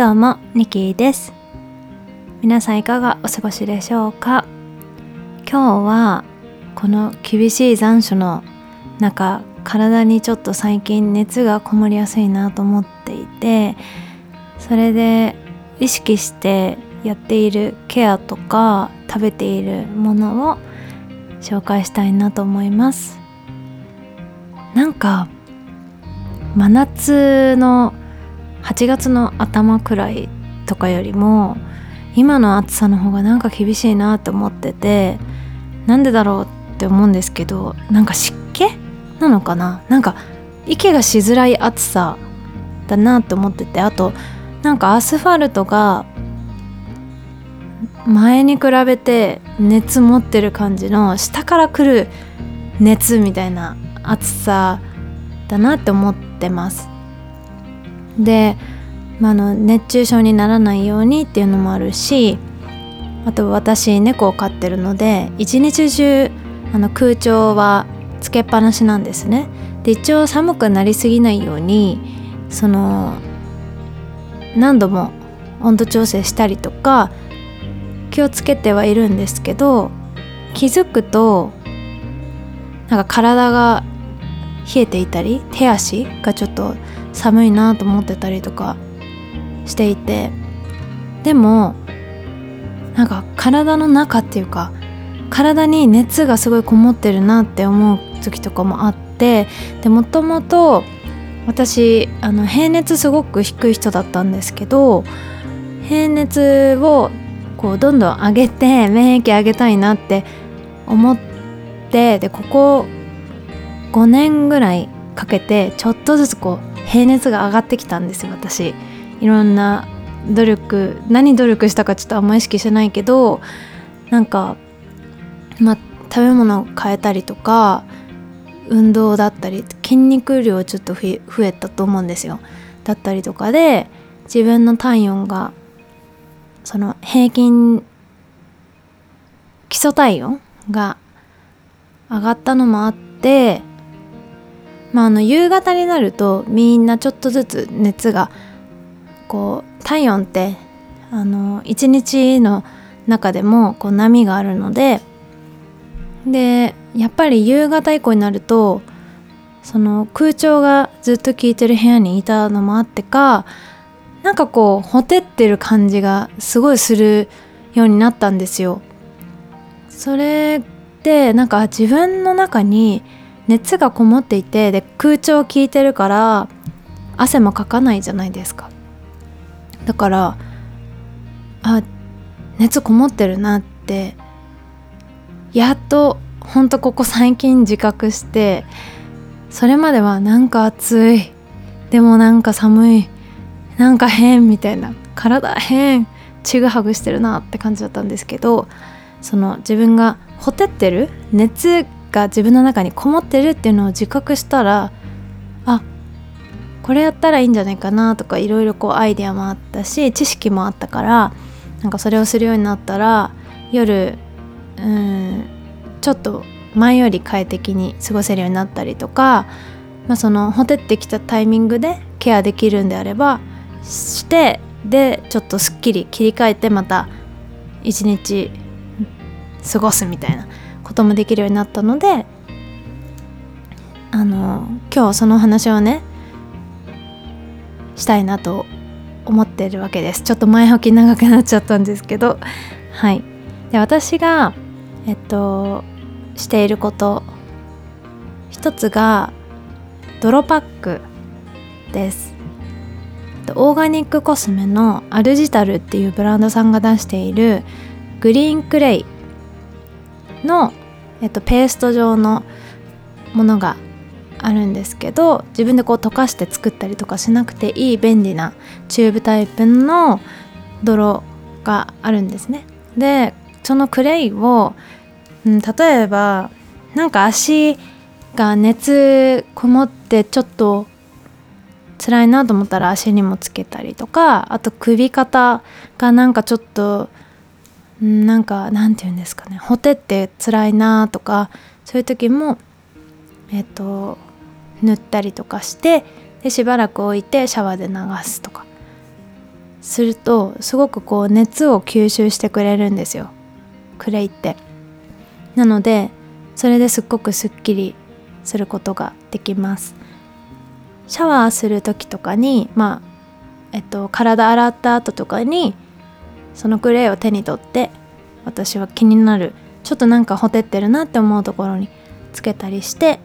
どうもニキです。皆さんいかがお過ごしでしょうか？今日はこの厳しい残暑の中体にちょっと最近熱がこもりやすいなと思っていてそれで意識してやっているケアとか食べているものを紹介したいなと思います。なんか真夏の8月の頭くらいとかよりも今の暑さの方がなんか厳しいなと思っててなんでだろうって思うんですけどなんか湿気なのかな？なんか息がしづらい暑さだなって思っててあとなんかアスファルトが前に比べて熱持ってる感じの下から来る熱みたいな暑さだなって思ってます。で、まあ、の熱中症にならないようにっていうのもあるしあと私猫を飼ってるので一日中あの空調はつけっぱなしなんですね。で一応寒くなりすぎないようにその何度も温度調整したりとか気をつけてはいるんですけど気づくとなんか体が冷えていたり手足がちょっと寒いなと思ってたりとかしていてでもなんか体の中っていうか体に熱がすごいこもってるなって思う時とかもあってでもともと私あの平熱すごく低い人だったんですけど平熱をこうどんどん上げて免疫上げたいなって思ってでここ5年ぐらいかけてちょっとずつこう平熱が上がってきたんですよ私。いろんな努力何努力したかちょっとあんま意識してないけどなんかまあ食べ物を変えたりとか運動だったり筋肉量ちょっと増えたと思うんですよ。だったりとかで自分の体温がその平均基礎体温が上がったのもあってまあ、あの夕方になるとみんなちょっとずつ熱がこう体温ってあの一日の中でもこう波があるのででやっぱり夕方以降になるとその空調がずっと効いてる部屋にいたのもあってかなんかこうほてってる感じがすごいするようになったんですよ。それでなんか自分の中に熱がこもっていてで空調効いてるから汗もかかないじゃないですか。だからあ熱こもってるなってやっとほんとここ最近自覚してそれまではなんか暑いでもなんか寒いなんか変みたいな体変ちぐはぐしてるなって感じだったんですけどその自分がほてってる熱が自分の中にこもってるっていうのを自覚したらあこれやったらいいんじゃないかなとかいろいろこうアイデアもあったし知識もあったからなんかそれをするようになったら夜うんちょっと前より快適に過ごせるようになったりとか、まあ、そのほてってきたタイミングでケアできるんであればしてでちょっとすっきり切り替えてまた一日過ごすみたいな。こともできるようになったのであの今日その話をねしたいなと思ってるわけです。ちょっと前置き長くなっちゃったんですけど。はい。で私がえっとしていること。一つが泥パックです。オーガニックコスメのアルジタルっていうブランドさんが出しているグリーンクレイのえっと、ペースト状のものがあるんですけど自分でこう溶かして作ったりとかしなくていい便利なチューブタイプの泥があるんですね。でそのクレイを、うん、例えばなんか足が熱こもってちょっと辛いなと思ったら足にもつけたりとかあと首肩がなんかちょっとなんかなんて言うんですかね。ほてって辛いなとかそういう時もえっ、と塗ったりとかしてでしばらく置いてシャワーで流すとか。するとすごくこう熱を吸収してくれるんですよ。クレイって。なのでそれですっごくすっきりすることができます。シャワーする時とかにまあえっと体洗った後とかにそのクレイを手に取って私は気になるちょっとなんかほてってるなって思うところにつけたりして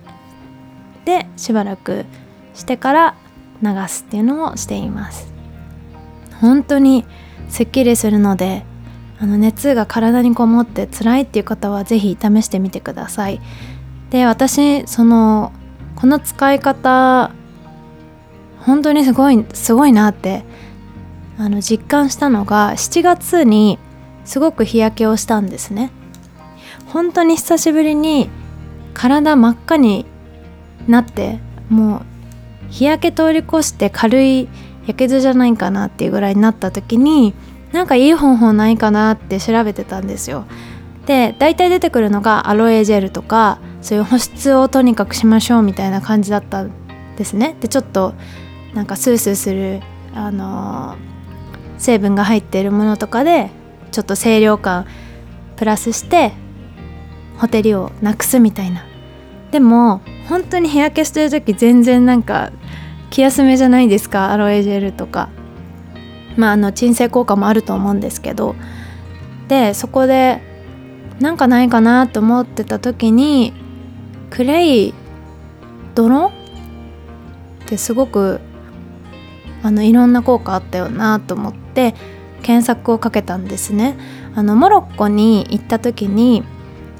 でしばらくしてから流すっていうのをしています。本当にすっきりするのであの熱が体にこもって辛いっていう方は是非試してみてください。で私そのこの使い方本当にすごいすごいなってあの実感したのが7月にすごく日焼けをしたんですね。本当に久しぶりに体真っ赤になってもう日焼け通り越して軽いやけどじゃないかなっていうぐらいになった時になんかいい方法ないかなって調べてたんですよ。で大体出てくるのがアロエジェルとかそういう保湿をとにかくしましょうみたいな感じだったんですね。でちょっとなんかスースーするあのー、成分が入っているものとかでちょっと清涼感プラスしてほてりをなくすみたいな。でも本当に日焼けしてる時全然なんか気休めじゃないですか？アロエジェルとか。まああの鎮静効果もあると思うんですけど。でそこでなんかないかなと思ってた時にクレイ泥ってすごくあのいろんな効果あったよなと思って。って検索をかけたんですねあのモロッコに行った時に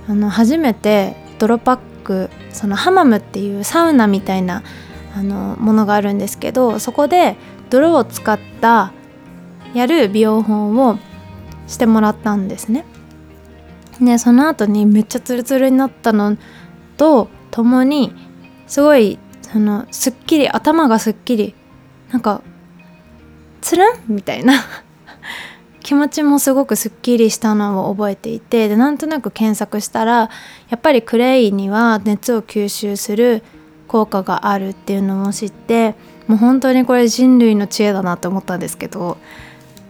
あの初めて泥パックそのハマムっていうサウナみたいなあのものがあるんですけどそこで泥を使ったやる美容法をしてもらったんですね。でその後にめっちゃツルツルになったのとともにすごいそのすっきり頭がすっきりなんかつるん？みたいな。気持ちもすごくすっきりしたのを覚えていてでなんとなく検索したらやっぱりクレイには熱を吸収する効果があるっていうのを知ってもう本当にこれ人類の知恵だなって思ったんですけど。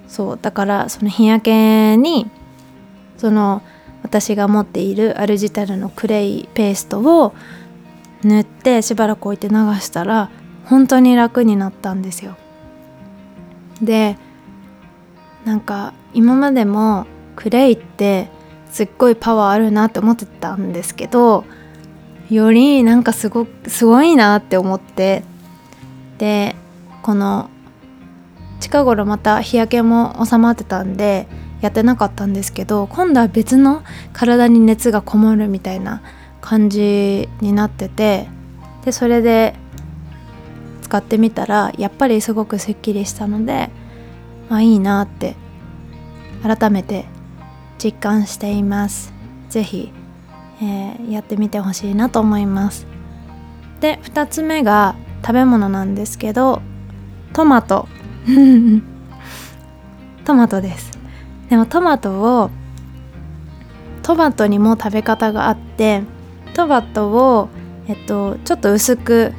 そうだからその日焼けにその私が持っているアルジタルのクレイペーストを塗ってしばらく置いて流したら本当に楽になったんですよ。でなんか今までもクレイってすっごいパワーあるなって思ってたんですけどよりなんかすごすごいなって思ってでこの近頃また日焼けも収まってたんでやってなかったんですけど今度は別の体に熱がこもるみたいな感じになっててでそれで使ってみたらやっぱりすごくすっきりしたのでまあいいなって改めて実感しています。是非、えー、やってみてほしいなと思います。で2つ目が食べ物なんですけどトマト。トマトです。でもトマトをトマトにも食べ方があってトマトを、えっと、ちょっと薄く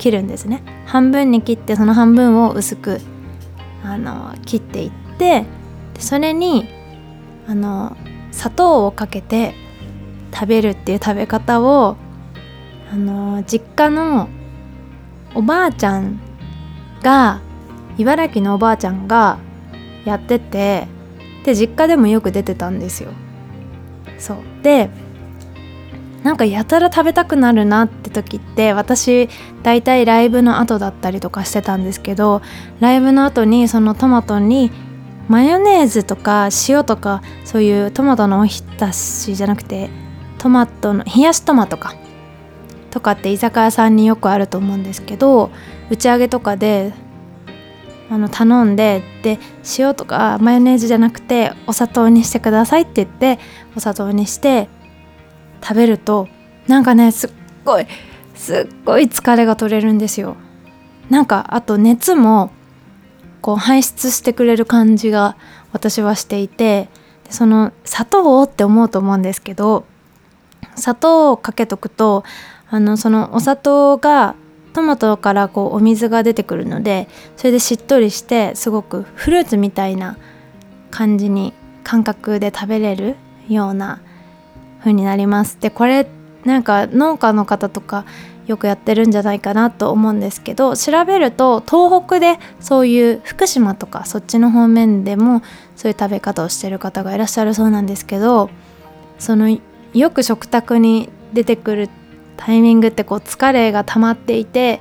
切るんですね半分に切ってその半分を薄くあの切っていってでそれにあの砂糖をかけて食べるっていう食べ方をあの実家のおばあちゃんが茨城のおばあちゃんがやっててで実家でもよく出てたんですよ。そうでなんかやたら食べたくなるなって時って私大体ライブの後だったりとかしてたんですけどライブの後にそのトマトにマヨネーズとか塩とかそういうトマトのおひたしじゃなくてトマトの冷やしトマトかとかって居酒屋さんによくあると思うんですけど打ち上げとかであの頼んでで塩とかマヨネーズじゃなくてお砂糖にしてくださいって言ってお砂糖にして食べるとなんかねすっごいすっごい疲れが取れるんですよ。なんかあと熱もこう排出してくれる感じが私はしていてその砂糖をって思うと思うんですけど砂糖をかけとくとあのそのお砂糖がトマトからこうお水が出てくるのでそれでしっとりしてすごくフルーツみたいな感じに感覚で食べれるような風になりますでこれなんか農家の方とかよくやってるんじゃないかなと思うんですけど調べると東北でそういう福島とかそっちの方面でもそういう食べ方をしてる方がいらっしゃるそうなんですけどそのよく食卓に出てくるタイミングってこう疲れが溜まっていて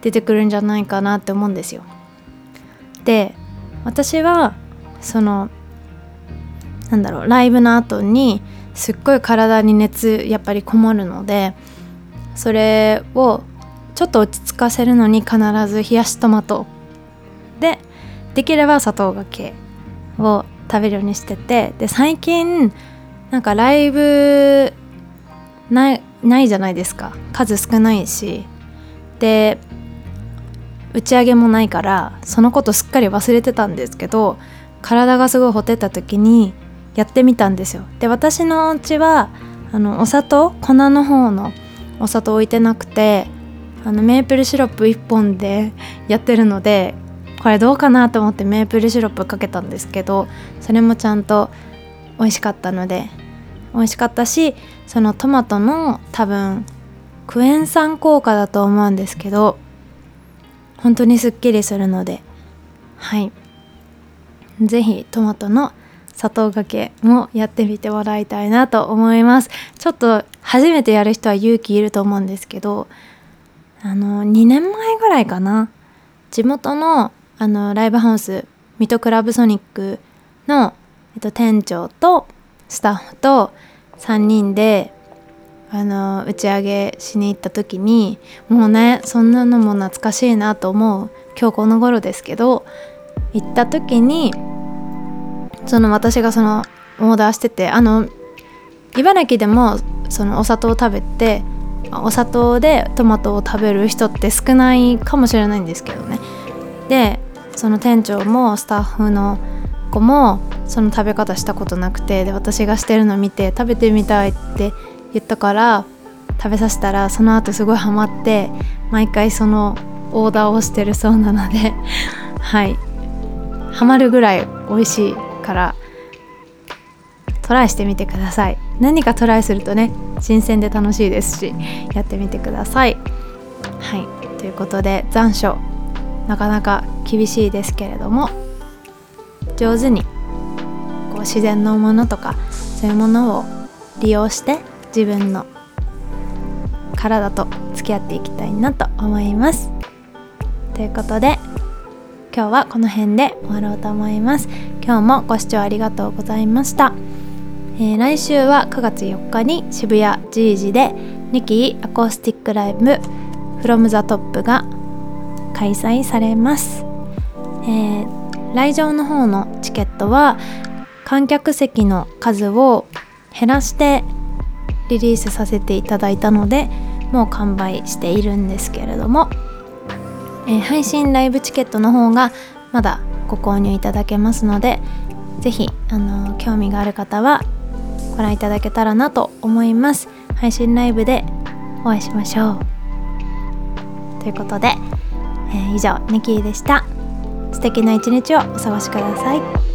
出てくるんじゃないかなって思うんですよ。で私はそのなんだろうライブの後にすっごい体に熱やっぱりこもるのでそれをちょっと落ち着かせるのに必ず冷やしトマト。でできれば砂糖がけを食べるようにしててで最近なんかライブないないじゃないですか。数少ないし。で打ち上げもないからそのことすっかり忘れてたんですけど体がすごいほてった時にやってみたんですよ。で私のお家はあのお砂糖粉の方のお砂糖置いてなくてあのメープルシロップ1本で やってるのでこれどうかなと思ってメープルシロップかけたんですけどそれもちゃんと美味しかったので美味しかったしそのトマトの多分クエン酸効果だと思うんですけど本当にすっきりするのではい。是非トマトの砂糖がけもやってみてもらいたいなと思います。ちょっと初めてやる人は勇気いると思うんですけどあの2年前ぐらいかな。地元のあのライブハウスミトクラブソニックの、えっと、店長とスタッフと3人であの打ち上げしに行った時にもうねそんなのも懐かしいなと思う今日この頃ですけど行った時にその私がそのオーダーしててあの茨城でもそのお砂糖を食べてお砂糖でトマトを食べる人って少ないかもしれないんですけどね。でその店長もスタッフの子もその食べ方したことなくてで私がしてるの見て食べてみたいって言ったから食べさせたらその後すごいハマって毎回そのオーダーをしてるそうなのではい。ハマるぐらい美味しいからトライしてみてください。何かトライするとね新鮮で楽しいですしやってみてください。はい。ということで残暑なかなか厳しいですけれども上手にこう自然のものとかそういうものを利用して自分の体と付き合っていきたいなと思います。ということで今日はこの辺で終わろうと思います。今日もご視聴ありがとうございました、えー、来週は9月4日に渋谷 G 時でニキアコースティックライブ from the top が開催されます、えー、来場の方のチケットは観客席の数を減らしてリリースさせていただいたのでもう完売しているんですけれども、えー、配信ライブチケットの方がまだご購入いただけますので是非あの興味がある方はご覧いただけたらなと思います。配信ライブでお会いしましょう。ということで、えー、以上ニキーでした。素敵な一日をお過ごしください。